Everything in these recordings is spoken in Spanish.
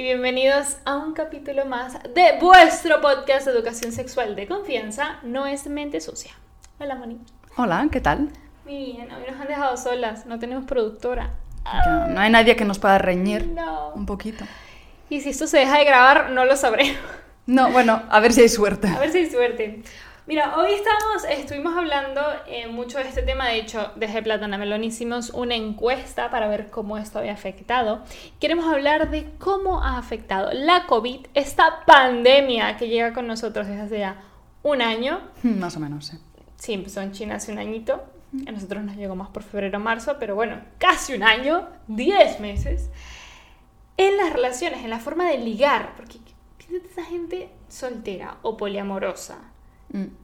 y bienvenidos a un capítulo más de vuestro podcast de educación sexual de confianza, No es mente sucia. Hola, Moni. Hola, ¿qué tal? Muy bien, hoy nos han dejado solas, no tenemos productora. Ya, no hay nadie que nos pueda reñir No. un poquito. Y si esto se deja de grabar, no lo sabré. No, bueno, a ver si hay suerte. A ver si hay suerte. Mira, hoy estamos, estuvimos hablando eh, mucho de este tema. De hecho, desde Platana Melón hicimos una encuesta para ver cómo esto había afectado. Queremos hablar de cómo ha afectado la COVID, esta pandemia que llega con nosotros desde hace ya un año. Más o menos, sí. Sí, empezó en China hace un añito. A nosotros nos llegó más por febrero o marzo, pero bueno, casi un año, 10 meses. En las relaciones, en la forma de ligar, porque piénsate esa gente soltera o poliamorosa. Mm.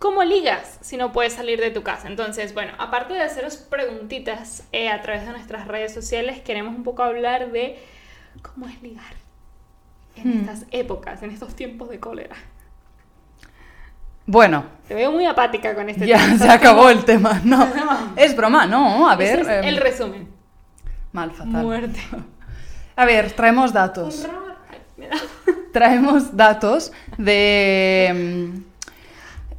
¿Cómo ligas si no puedes salir de tu casa? Entonces, bueno, aparte de haceros preguntitas eh, a través de nuestras redes sociales, queremos un poco hablar de cómo es ligar en Hmm. estas épocas, en estos tiempos de cólera. Bueno, Te veo muy apática con este ya tema. se acabó el tema. No, es broma, no, a ver. Ese es em, el resumen. mal, fatal. Muerte. A ver, traemos datos. Traemos datos de...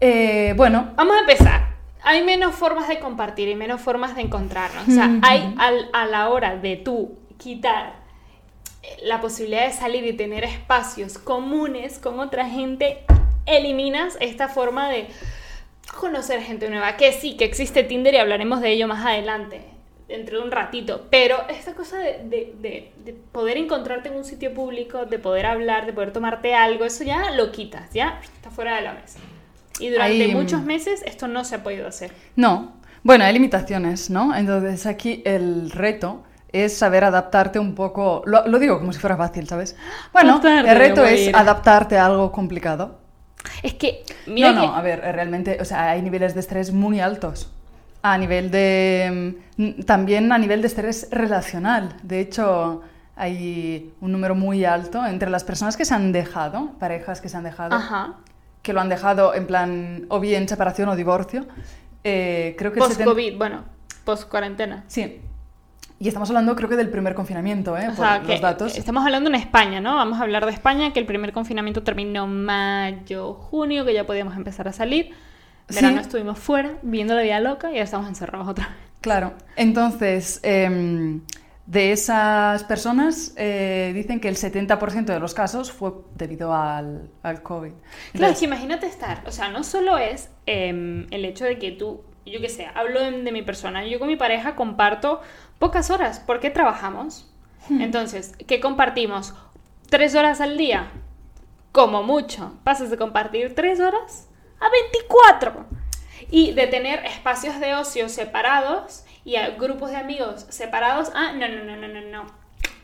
eh, bueno, Vamos a empezar. Hay menos formas de compartir y menos formas de encontrarnos. O sea, hay al- a la hora de tú quitar eh, la posibilidad de salir y tener espacios comunes con otra gente, eliminas esta forma de conocer gente nueva. Que sí, que existe Tinder y hablaremos de ello más adelante, dentro de un ratito. Pero esta cosa de, de- de- de poder encontrarte en un sitio público, de poder hablar, de poder tomarte algo, eso ya lo quitas, ya está fuera de la mesa. Y durante Hay- muchos meses esto no se ha podido hacer. no. Bueno, hay limitaciones, ¿no? Entonces aquí el reto es saber adaptarte un poco. Lo, lo digo como si fuera fácil, ¿sabes? Bueno, Adaptarte, el reto es adaptarte a algo complicado. Es que, mira no, que... no, a ver, realmente, o sea, hay niveles de estrés muy altos. A nivel de. mm, También a nivel de estrés relacional. De hecho, hay un número muy alto entre las personas que se han dejado, parejas que se han dejado, Ajá. Que lo han dejado en plan, o bien separación o divorcio. eh, creo que el 70 Post-COVID, bueno, post-cuarentena. Sí. Y estamos hablando, creo que del primer confinamiento, ¿eh? O Por sea, que los datos. estamos hablando en España, ¿no? Vamos a hablar de España, que el primer confinamiento terminó mayo, junio, que ya podíamos empezar a salir. Verano Sí. estuvimos fuera, viendo la vida loca y ahora estamos encerrados otra vez. Claro. Entonces, em, de esas personas, eh, dicen que el 70% de los casos fue debido al, al COVID. Claro, es Entonces, que imagínate estar, o sea, no solo es em, el hecho de que tú, yo qué sé, hablo de, de mi persona, yo con mi pareja comparto pocas horas, porque trabajamos. Entonces, ¿qué compartimos? ¿Tres horas al día? Como mucho. Pasas de compartir tres horas a 24. Y de tener espacios de ocio separados y a grupos de amigos separados. Ah, no, no, no, no, no, no.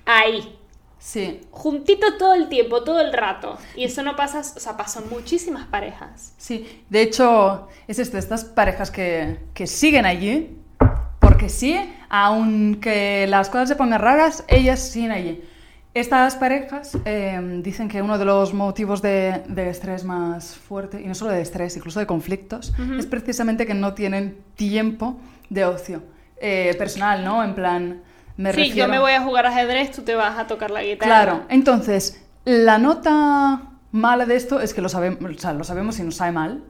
Ahí Sí, juntito todo el tiempo, todo el rato. Y eso no pasa, o sea, pasó muchísimas parejas. sí. De hecho, es esto, estas parejas que, que siguen allí, porque sí, aunque las cosas se pongan raras, ellas siguen allí. Estas parejas em, dicen que uno de los motivos de, de estrés más fuerte, y no solo de estrés, incluso de conflictos, es precisamente que no tienen tiempo de ocio eh, personal, ¿no? En plan, me sí, yo me voy a jugar ajedrez, tú te vas a tocar la guitarra. Claro, entonces, la nota mala de esto es que lo, sabemos, o sea, lo sabemos y nos sabe mal,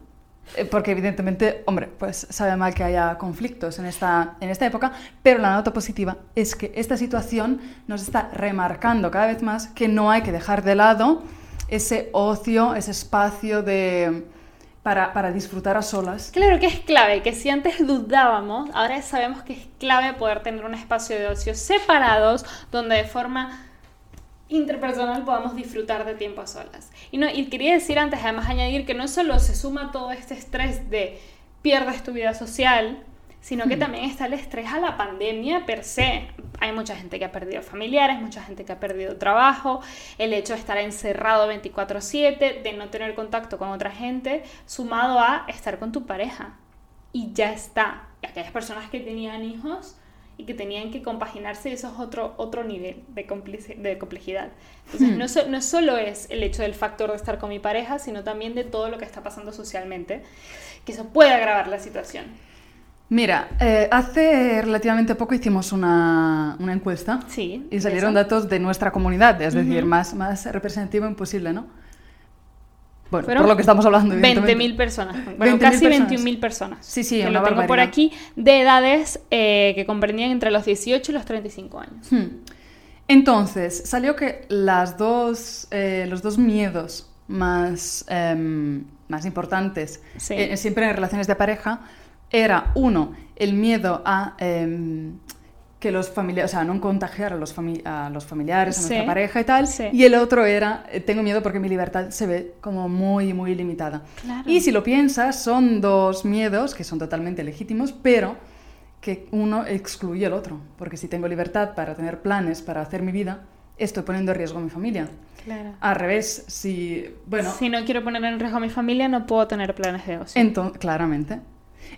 eh, porque evidentemente, hombre, pues sabe mal que haya conflictos en esta, en esta época, pero la nota positiva es que esta situación nos está remarcando cada vez más que no hay que dejar de lado ese ocio, ese espacio de, para, disfrutar a solas. Claro que es clave, que si antes dudábamos, ahora sabemos que es clave poder tener un espacio de ocio separados, donde de forma interpersonal podamos disfrutar de tiempo a solas. Y, no, y quería decir antes, además añadir que no solo se suma todo este estrés de pierdes tu vida social, sino que Hmm. también está el estrés a la pandemia per se. Hay mucha gente que ha perdido familiares, mucha gente que ha perdido trabajo, el hecho de estar encerrado 24/7, de no tener contacto con otra gente, sumado a estar con tu pareja. Y ya está. Y aquellas personas que tenían hijos y que tenían que compaginarse, eso es otro, otro nivel de, de complejidad. Entonces, Hmm. no, so- no solo es el hecho del factor de estar con mi pareja, sino también de todo lo que está pasando socialmente, que eso puede agravar la situación. Mira, eh, hace relativamente poco hicimos una, una encuesta Sí, y salieron eso. datos de nuestra comunidad, es decir, más, más representativo imposible, ¿no? Bueno, Fueron por lo que estamos hablando, evidentemente. 20.000 personas. Bueno, 20.000 casi personas. 21.000 personas. Sí, sí, que una lo tengo por aquí, de edades eh, que comprendían entre los 18 y los 35 años. Hmm. Entonces, salió que las dos, eh, los dos miedos más, em, más importantes, Sí. siempre en relaciones de pareja, era uno, el miedo a em, que los familiares, o sea, no contagiar a los, fami- a los familiares, a nuestra Sí. pareja y tal, Sí. y el otro era, eh, tengo miedo porque mi libertad se ve como muy, muy limitada. Claro. Y si lo piensas, son dos miedos que son totalmente legítimos, pero que uno excluye el otro. Porque si tengo libertad para tener planes, para hacer mi vida, estoy poniendo en riesgo a mi familia. Claro. Al revés, si... Bueno, Si no quiero poner en riesgo a mi familia, no puedo tener planes de ocio. entonces, claramente.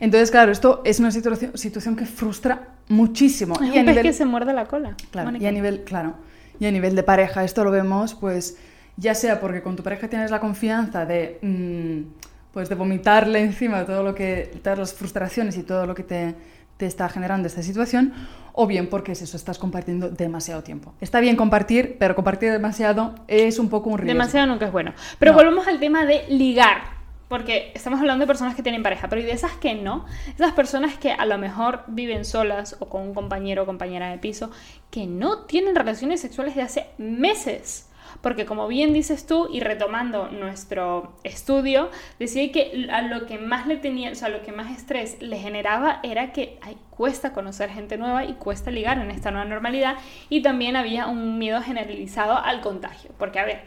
Entonces, claro, esto es una situación, situación que frustra muchísimo. es Y a pez nivel- que se muerde la cola. Claro, y a nivel, claro, y a nivel de pareja, esto lo vemos, pues, ya sea porque con tu pareja tienes la confianza de, mm, pues, de vomitarle encima todo lo que, todas las frustraciones y todo lo que te, te está generando esta situación, o bien porque es eso, estás compartiendo demasiado tiempo. Está bien compartir, pero compartir demasiado es un poco un riesgo. Demasiado nunca es bueno. Pero No. volvemos al tema de ligar. Porque estamos hablando de personas que tienen pareja, pero y de esas que no, esas personas que a lo mejor viven solas o con un compañero o compañera de piso, que no tienen relaciones sexuales de hace meses. Porque como bien dices tú, y retomando nuestro estudio, decía que a lo que más le tenía, o sea, lo que más estrés le generaba era que cuesta conocer gente nueva y cuesta ligar en esta nueva normalidad. Y también había un miedo generalizado al contagio. Porque, a ver,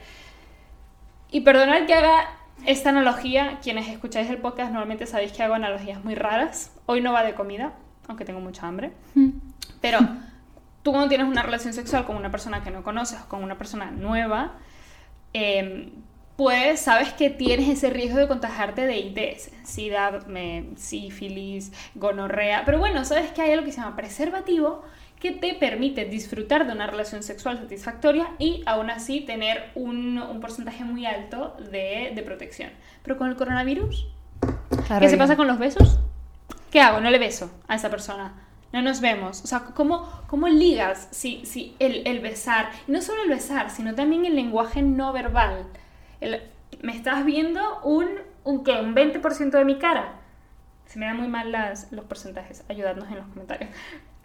y perdonad que haga esta analogía, quienes escucháis el podcast normalmente sabéis que hago analogías muy raras. Hoy no va de comida, aunque tengo mucha hambre. Mm. Pero tú cuando tienes una relación sexual con una persona que no conoces o con una persona nueva, eh, pues sabes que tienes ese riesgo de contagiarte de ITS, SIDA, sífilis, gonorrea. Pero bueno, sabes que hay algo que se llama preservativo que te permite disfrutar de una relación sexual satisfactoria y aún así tener un, un porcentaje muy alto de, de protección. Pero con el coronavirus, Claro, ¿Qué se pasa con los besos? ¿Qué hago? No le beso a esa persona. No nos vemos. O sea, ¿cómo, cómo ligas si, si el, el besar? Y no solo el besar, sino también el lenguaje no verbal. El- me estás viendo un, un, un 20% de mi cara. Se me dan muy mal las, los porcentajes. Ayudadnos en los comentarios.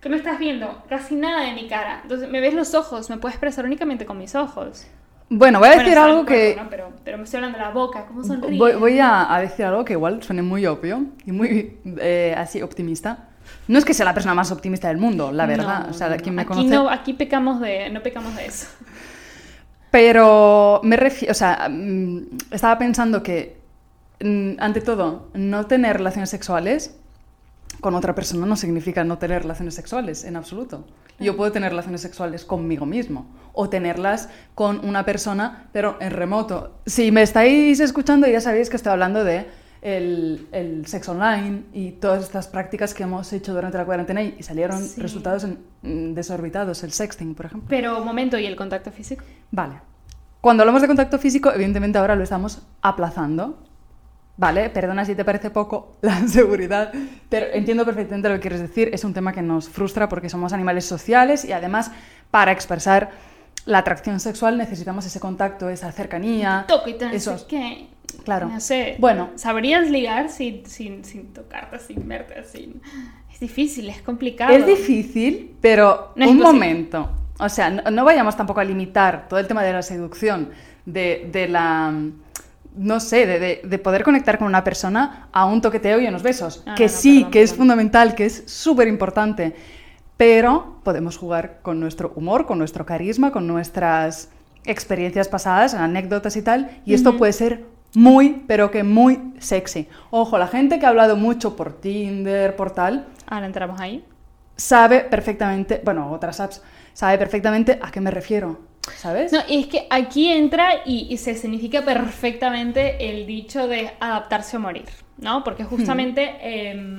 ¿Qué me estás viendo? Casi nada de mi cara. Entonces, me ves los ojos. Me puedes expresar únicamente con mis ojos. Bueno, voy a Bueno, decir está algo el que... cuerpo, ¿no? pero, pero me estoy hablando de la boca. ¿Cómo sonríe? Voy, voy a, a decir algo que igual suene muy obvio y muy eh, así optimista. No es que sea la persona más optimista del mundo, la verdad. No, o sea, quien me aquí conoce. No, aquí pecamos de, no pecamos de eso. Pero me refiero, o sea, mm, estaba pensando que, mm, ante todo, no tener relaciones sexuales con otra persona no significa no tener relaciones sexuales en absoluto. Yo puedo tener relaciones sexuales conmigo mismo o tenerlas con una persona, pero en remoto. Si me estáis escuchando, ya sabéis que estoy hablando de el, el sexo online y todas estas prácticas que hemos hecho durante la cuarentena y salieron Sí. resultados en- mm, desorbitados, el sexting, por ejemplo. Pero, momento, ¿y el contacto físico? Vale. Cuando hablamos de contacto físico, evidentemente ahora lo estamos aplazando. Vale, perdona si te parece poco la seguridad, pero entiendo perfectamente lo que quieres decir. Es un tema que nos frustra porque somos animales sociales y además para expresar la atracción sexual necesitamos ese contacto, esa cercanía. Toco y esos- qué. Claro. No sé. Bueno. ¿Sabrías ligar sin, sin, sin tocarte, sin verte, sin... Es difícil, es complicado. Es difícil, pero No es un imposible. momento. O sea, no, no vayamos tampoco a limitar todo el tema de la seducción, de, de la. No sé, de, de- de poder conectar con una persona a un toqueteo y unos besos. No, que no, no, sí, perdón, que es fundamental, que es súper importante. Pero podemos jugar con nuestro humor, con nuestro carisma, con nuestras experiencias pasadas, anécdotas y tal. Y esto puede ser muy, pero que muy sexy. Ojo, la gente que ha hablado mucho por Tinder, por tal, Ahora entramos ahí. sabe perfectamente, bueno, otras apps, sabe perfectamente a qué me refiero, ¿sabes? No, y es que aquí entra y, y se significa perfectamente el dicho de adaptarse o morir, ¿no? Porque justamente em,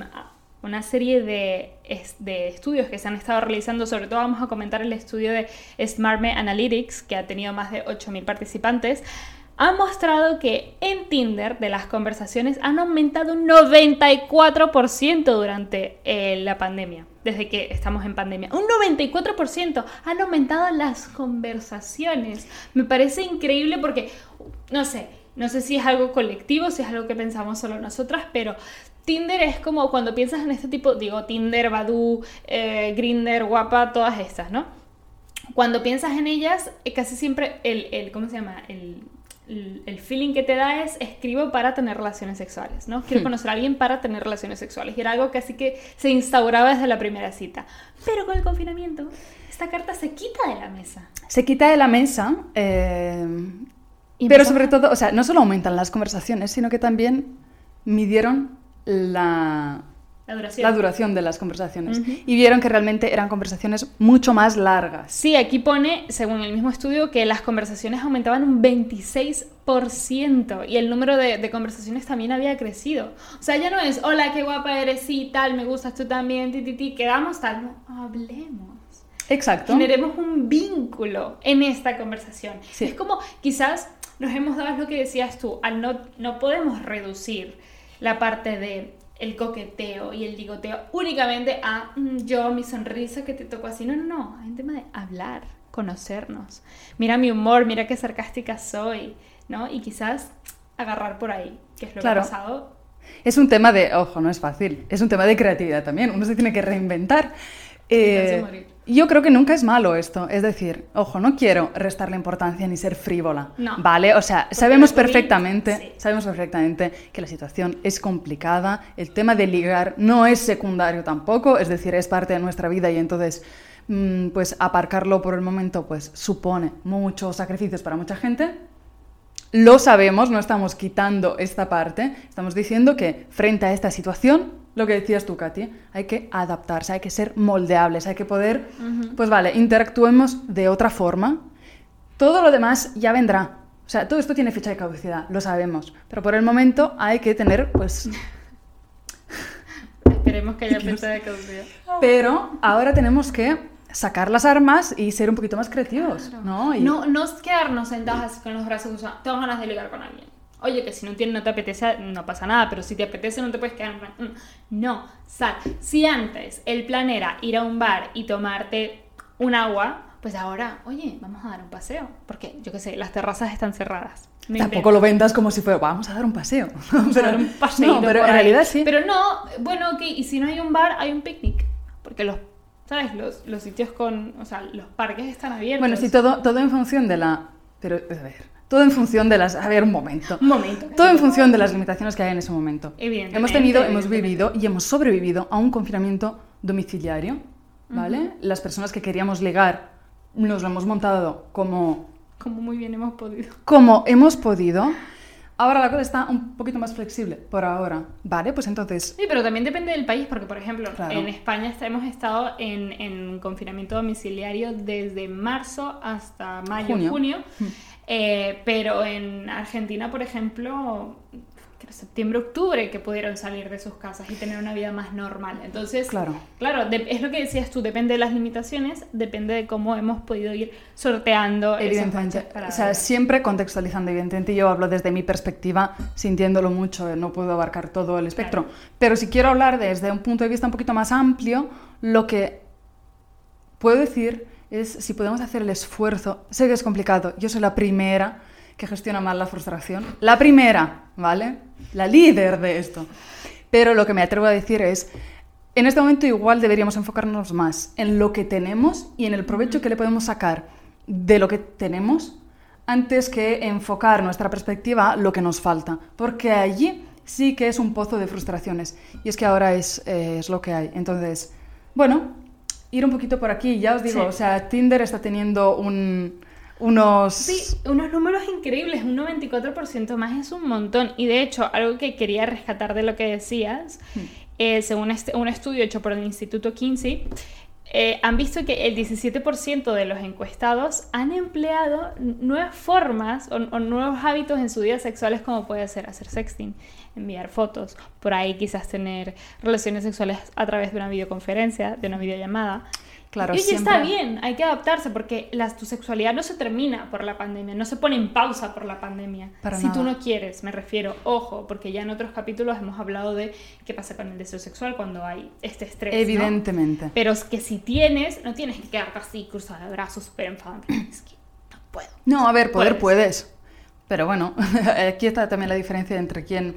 una serie de, de estudios que se han estado realizando, sobre todo vamos a comentar el estudio de SmartMe Analytics, que ha tenido más de 8.000 participantes, ha mostrado que en Tinder de las conversaciones han aumentado un 94% durante eh, la pandemia, desde que estamos en pandemia. Un 94% han aumentado las conversaciones. Me parece increíble porque, no sé, no sé si es algo colectivo, si es algo que pensamos solo nosotras, pero Tinder es como cuando piensas en este tipo, digo, Tinder, Badoo, eh, Grinder, Guapa, todas estas, ¿no? Cuando piensas en ellas, eh, casi siempre el, el ¿cómo se llama? El, el feeling que te da es escribo para tener relaciones sexuales, ¿no? Quiero hmm. conocer a alguien para tener relaciones sexuales. Y era algo que así que se instauraba desde la primera cita. Pero con el confinamiento, esta carta se quita de la mesa. Se quita de la mesa, eh, pero sobre todo, o sea, no solo aumentan las conversaciones, sino que también midieron la, la duración. de las conversaciones. Y vieron que realmente eran conversaciones mucho más largas. Sí, aquí pone, según el mismo estudio, que las conversaciones aumentaban un 26% y el número de, conversaciones también había crecido. O sea, ya no es, hola, qué guapa eres, sí, tal, me gustas tú también, ti, ti, ti, quedamos tal, no, hablemos. Exacto. Generemos un vínculo en esta conversación. Es como, quizás nos hemos dado lo que decías tú, al no, no podemos reducir la parte de el coqueteo y el ligoteo únicamente a mm, yo, mi sonrisa que te tocó así. No, no, no. Hay un tema de hablar, conocernos. Mira mi humor, mira qué sarcástica soy, ¿no? Y quizás agarrar por ahí, que es lo que ha pasado. Es un tema de, ojo, no es fácil, es un tema de creatividad también, uno se tiene que reinventar. Eh, yo creo que nunca es malo esto. Es decir, ojo, no quiero restarle importancia ni ser frívola. No. ¿Vale? O sea, sabemos perfectamente, sabemos perfectamente que la situación es complicada. El tema de ligar no es secundario tampoco. Es decir, es parte de nuestra vida y entonces, mm, pues aparcarlo por el momento, pues supone muchos sacrificios para mucha gente. Lo sabemos, no estamos quitando esta parte. Estamos diciendo que frente a esta situación lo que decías tú, Katy, hay que adaptarse, hay que ser moldeables, hay que poder, pues vale, interactuemos de otra forma. Todo lo demás ya vendrá. O sea, todo esto tiene fecha de caducidad, lo sabemos. Pero por el momento hay que tener, pues... Esperemos que haya fecha de caducidad. Pero ahora tenemos que sacar las armas y ser un poquito más creativos, ¿no? No, no quedarnos sentados con los brazos cruzados. Tengo ganas de ligar con alguien. Oye, que si no, tiene, no te apetece, no pasa nada, pero si te apetece no te puedes quedar mm, No, sal. Si antes el plan era ir a un bar y tomarte un agua, pues ahora, oye, vamos a dar un paseo. Porque, yo qué sé, las terrazas están cerradas. Tampoco lo vendas como si fuera, vamos a dar un paseo. Vamos a dar un paseo. pero en realidad sí. Pero no, bueno, ok, y si no hay un bar, hay un picnic. Porque los ¿sabes? Los, los, sitios con, o sea, los parques están abiertos. Bueno, sí, todo, todo en función de la... Pero, a ver, todo en función de las... A ver, un momento. Un momento. Todo en función de las limitaciones que hay en ese momento. Evidentemente. Hemos tenido, hemos vivido y hemos sobrevivido a un confinamiento domiciliario, ¿vale? Las personas que queríamos ligar nos lo hemos montado como... Como muy bien hemos podido. Como hemos podido. Ahora la cosa está un poquito más flexible, por ahora. Vale, pues entonces... Sí, pero también depende del país, porque por ejemplo, en España hemos estado en, en, confinamiento domiciliario desde marzo hasta mayo, junio. junio mm. Eh, pero en Argentina, por ejemplo, septiembre, octubre, que pudieron salir de sus casas y tener una vida más normal. Entonces, claro, claro es lo que decías tú, depende de las limitaciones, depende de cómo hemos podido ir sorteando. Evidentemente, o sea, siempre contextualizando, evidentemente yo hablo desde mi perspectiva, sintiéndolo mucho, no puedo abarcar todo el espectro, pero si quiero hablar desde un punto de vista un poquito más amplio, lo que puedo decir es si podemos hacer el esfuerzo. Sé que es complicado, yo soy la primera que gestiona mal la frustración. La primera, ¿vale? La líder de esto. Pero lo que me atrevo a decir es, en este momento igual deberíamos enfocarnos más en lo que tenemos y en el provecho que le podemos sacar de lo que tenemos antes que enfocar nuestra perspectiva a lo que nos falta. Porque allí sí que es un pozo de frustraciones. Y es que ahora es, eh, es lo que hay. Entonces, bueno, ir un poquito por aquí, ya os digo, o sea, Tinder está teniendo un, unos... Sí, unos números increíbles, un 94% más es un montón. Y de hecho, algo que quería rescatar de lo que decías, hmm. eh, según este, un estudio hecho por el Instituto Kinsey, eh, han visto que el 17% de los encuestados han empleado nuevas formas o, nuevos hábitos en su vida sexuales como puede ser hacer sexting, enviar fotos, por ahí quizás tener relaciones sexuales a través de una videoconferencia, de una videollamada. Claro, y oye, siempre- está bien, hay que adaptarse porque tu sexualidad no se termina por la pandemia, no se pone en pausa por la pandemia. Para si tú nada. no quieres, me refiero, ojo, porque ya en otros capítulos hemos hablado de qué pasa con el deseo sexual cuando hay este estrés. ¿no? Evidentemente. Pero es que si tienes, no tienes que quedarte así cruzada de brazos, súper enfadada. Es que no puedo. No, a ver, poder Puedes. puedes. Pero bueno, aquí está también la diferencia entre quien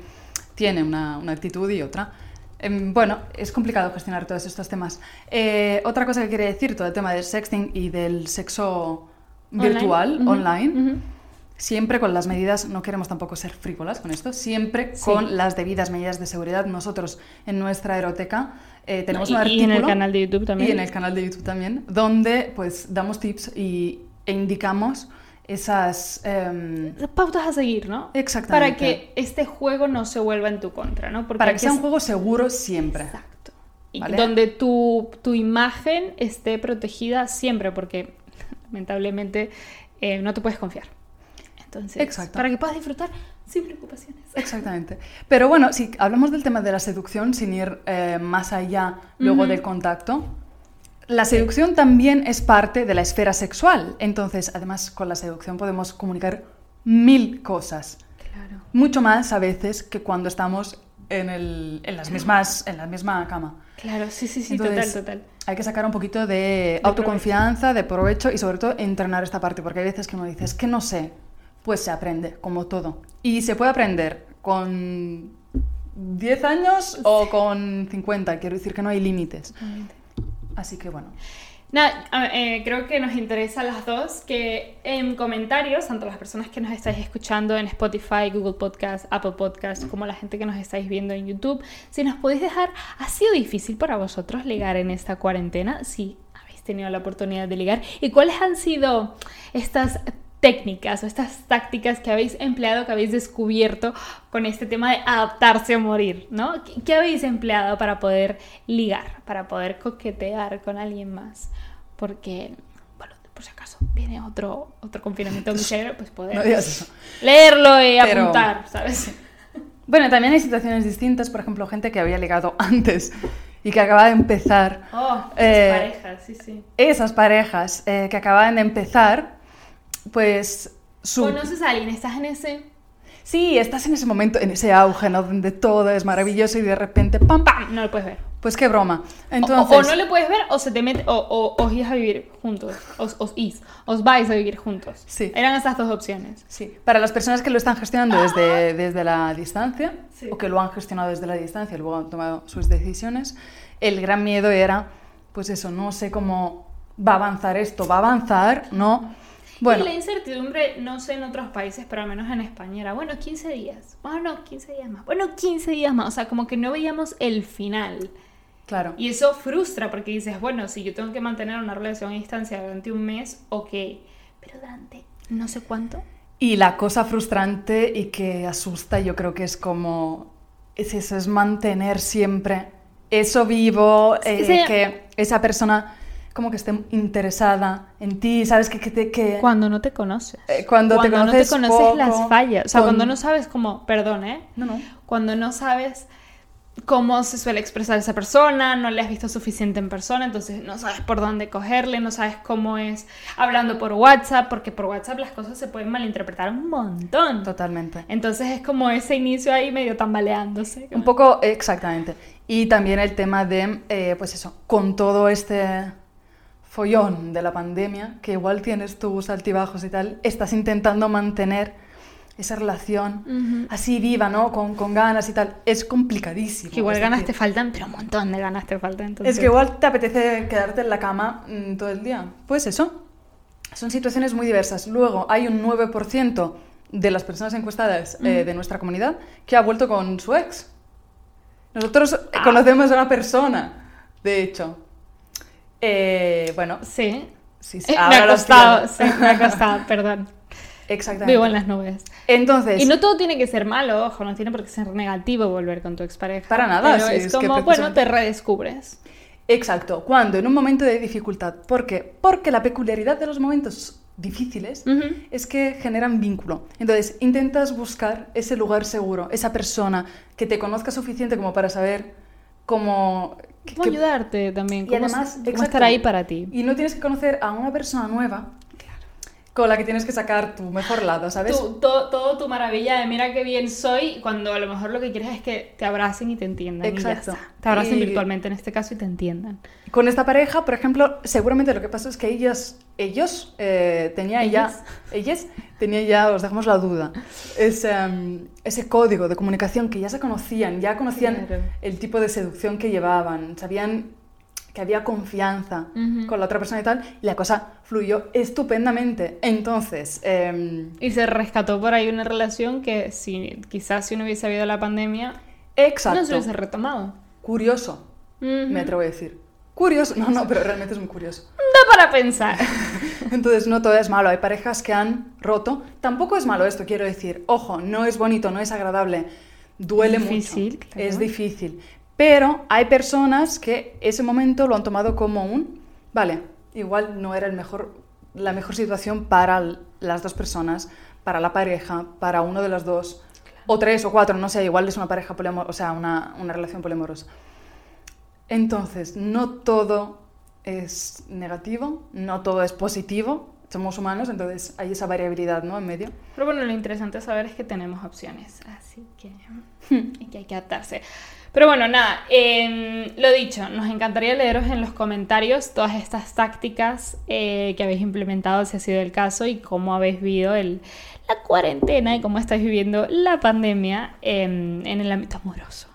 tiene una, una actitud y otra. Em, Bueno, es complicado gestionar todos estos temas. Eh, otra cosa que quería decir, todo el tema del sexting y del sexo virtual, online, ujú. siempre con las medidas, no queremos tampoco ser frívolas con esto, siempre Sí. con las debidas medidas de seguridad. Nosotros en nuestra eroteca eh, tenemos un Y- y artículo... en el canal de YouTube también. Y en el canal de YouTube también, donde pues damos tips y, e indicamos esas... em, Pautas a seguir, ¿no? Exactamente. Para que este juego no se vuelva en tu contra, ¿no? Porque para que sea un juego seguro siempre. Exacto. Y ¿Vale? donde tu, tu imagen esté protegida siempre, porque lamentablemente eh, no te puedes confiar. Entonces, Exacto. para que puedas disfrutar sin preocupaciones. Exactamente. Pero bueno, si hablamos del tema de la seducción, sin ir eh, más allá luego del contacto, la seducción también es parte de la esfera sexual. Entonces, además, con la seducción podemos comunicar mil cosas. Claro. Mucho más a veces que cuando estamos en, el- en las mismas, en la misma cama. Claro, sí, sí, sí, Entonces, total, total. Hay que sacar un poquito de, autoconfianza, de provecho y sobre todo entrenar esta parte, porque hay veces que uno dice, es que no sé, pues se aprende, como todo. Y se puede aprender con 10 años o con 50, quiero decir que no hay límites. Así que bueno. Nada, eh, creo que nos interesa a las dos que en comentarios, tanto las personas que nos estáis escuchando en Spotify, Google Podcast, Apple Podcast, como la gente que nos estáis viendo en YouTube, si nos podéis dejar, ¿ha sido difícil para vosotros ligar en esta cuarentena? Si habéis tenido la oportunidad de ligar. ¿Y cuáles han sido estas técnicas o estas tácticas que habéis empleado, que habéis descubierto con este tema de adaptarse o morir, ¿no? ¿Qué, qué habéis empleado para poder ligar, para poder coquetear con alguien más? Porque, bueno, por si acaso viene otro, otro confinamiento en mi cerebro, pues poder No leerlo y Pero- apuntar, ¿sabes? Bueno, también hay situaciones distintas, por ejemplo, gente que había ligado antes y que acaba de empezar. Oh, Eh, esas parejas, sí, sí. Esas parejas eh, que acaban de empezar, pues su... ¿Conoces a alguien? ¿Estás en ese...? Sí, estás en ese momento, en ese auge, ¿no? Donde todo es maravilloso y de repente, ¡pam, pam! No lo puedes ver. Pues qué broma. O- Entonces, o, o no le puedes ver o se te mete o, o os vais a vivir juntos os, os is os vais a vivir juntos Sí. eran esas dos opciones sí, para las personas que lo están gestionando desde, desde la distancia, Sí. o que lo han gestionado desde la distancia y luego han tomado sus decisiones, el gran miedo era, pues eso, no sé cómo va a avanzar esto, va a avanzar, ¿no? Bueno, y la incertidumbre no sé en otros países pero al menos en España era bueno 15 días bueno 15 días más bueno 15 días más o sea como que no veíamos el final claro. y eso frustra porque dices bueno si yo tengo que mantener una relación a distancia durante un mes ok pero durante no sé cuánto Y la cosa frustrante y que asusta, yo creo que es como. Es eso, es mantener siempre eso vivo, Sí, eh, sí. que esa persona como que esté interesada en ti, ¿sabes? Que, que, te- que- cuando no te conoces Eh, cuando te no te conoces conoces poco, las fallas o sea con- cuando no sabes cómo perdón eh No, no. cuando no sabes cómo se suele expresar esa persona, no le has visto suficiente en persona, entonces no sabes por dónde cogerle, no sabes cómo es hablando por WhatsApp, porque por WhatsApp las cosas se pueden malinterpretar un montón. Totalmente. Entonces es como ese inicio ahí medio tambaleándose. Un poco, exactamente. Y también el tema de, eh, pues eso, con todo este follón de la pandemia, que igual tienes tus altibajos y tal, estás intentando mantener esa relación así viva, ¿no? Con, con ganas y tal. Es complicadísimo. Que igual ganas te faltan, pero un montón de ganas te faltan. Entonces... Es que igual te apetece quedarte en la cama mm, todo el día. Pues eso. Son situaciones muy diversas. Luego hay un 9% de las personas encuestadas eh, de nuestra comunidad que ha vuelto con su ex. Nosotros eh, Ah. conocemos a una persona, de hecho. Eh, bueno, Sí. sí, sí, Eh, me ha costado, sí, me ha costado, perdón. Exactamente. Vivo en las nubes. Entonces, Y no todo tiene que ser malo, ojo, no tiene por qué ser negativo volver con tu expareja. Para nada, Pero sí, es, es que como, bueno, te redescubres. exacto, cuando en un momento de dificultad, ¿por qué? Porque la peculiaridad de los momentos difíciles es que generan vínculo. Entonces, intentas buscar ese lugar seguro, esa persona que te conozca suficiente como para saber cómo, que- Cómo que- ayudarte también. y Cómo, además, cómo estar ahí para ti. Y no tienes que conocer a una persona nueva con la que tienes que sacar tu mejor lado, ¿sabes? Tu- to- todo tu maravilla de mira qué bien soy, cuando a lo mejor lo que quieres es que te abracen y te entiendan. Exacto. Te abracen Y- virtualmente en este caso y te entiendan. Con esta pareja, por ejemplo, seguramente lo que pasó es que ellas, ellos, eh, tenían ya, ellas, tenían ya, os dejamos la duda, ese, em, ese código de comunicación que ya se conocían, ya conocían Claro. el tipo de seducción que llevaban, sabían que había confianza con la otra persona y tal, y la cosa fluyó estupendamente. Entonces, em, Y se rescató por ahí una relación que si, quizás si no hubiese habido la pandemia, exacto, no se hubiese retomado. curioso, me atrevo a decir. Curioso, no, no, pero realmente es muy curioso. Da para pensar. Entonces no todo es malo, hay parejas que han roto. Tampoco es malo esto, quiero decir. Ojo, no es bonito, no es agradable, duele Difícil, mucho, claro. es difícil. Pero hay personas que ese momento lo han tomado como un, vale, igual no era el mejor, la mejor situación para las dos personas, para la pareja, para uno de los dos, o tres o cuatro, no sé, igual es una pareja poliamorosa, o sea, una, una relación poliamorosa. Entonces, no todo es negativo, no todo es positivo, somos humanos, entonces hay esa variabilidad, ¿no? En medio. Pero bueno, lo interesante es saber es que tenemos opciones, así que, y que hay que adaptarse. Pero bueno, nada, em, lo dicho, nos encantaría leeros en los comentarios todas estas tácticas eh, que habéis implementado, si ha sido el caso, y cómo habéis vivido el, la cuarentena y cómo estáis viviendo la pandemia em, en el ámbito amoroso.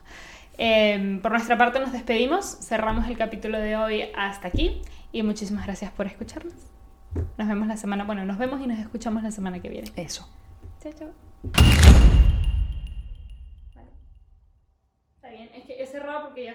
Em, por nuestra parte nos despedimos, cerramos el capítulo de hoy hasta aquí y muchísimas gracias por escucharnos. Nos vemos la semana, bueno, nos vemos y nos escuchamos la semana que viene. Eso. Chao, chao. Está bien, es que he cerrado porque ya